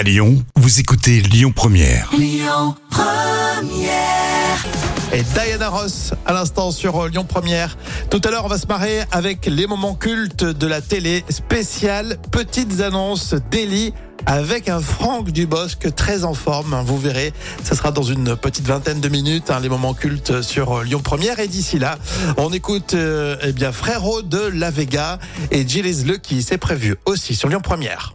À Lyon, vous écoutez Lyon Première. Et Diana Ross à l'instant sur euh, Lyon Première. Tout à l'heure, on va se marrer avec les moments cultes de la télé spécial petites annonces Daily avec un Franck Dubosc très en forme. hein, Vous verrez, ça sera dans une petite vingtaine de minutes, hein, les moments cultes sur euh, Lyon Première. Et d'ici là, on écoute euh, eh bien Frérot de La Vega et Jill is Lucky. C'est prévu aussi sur Lyon Première.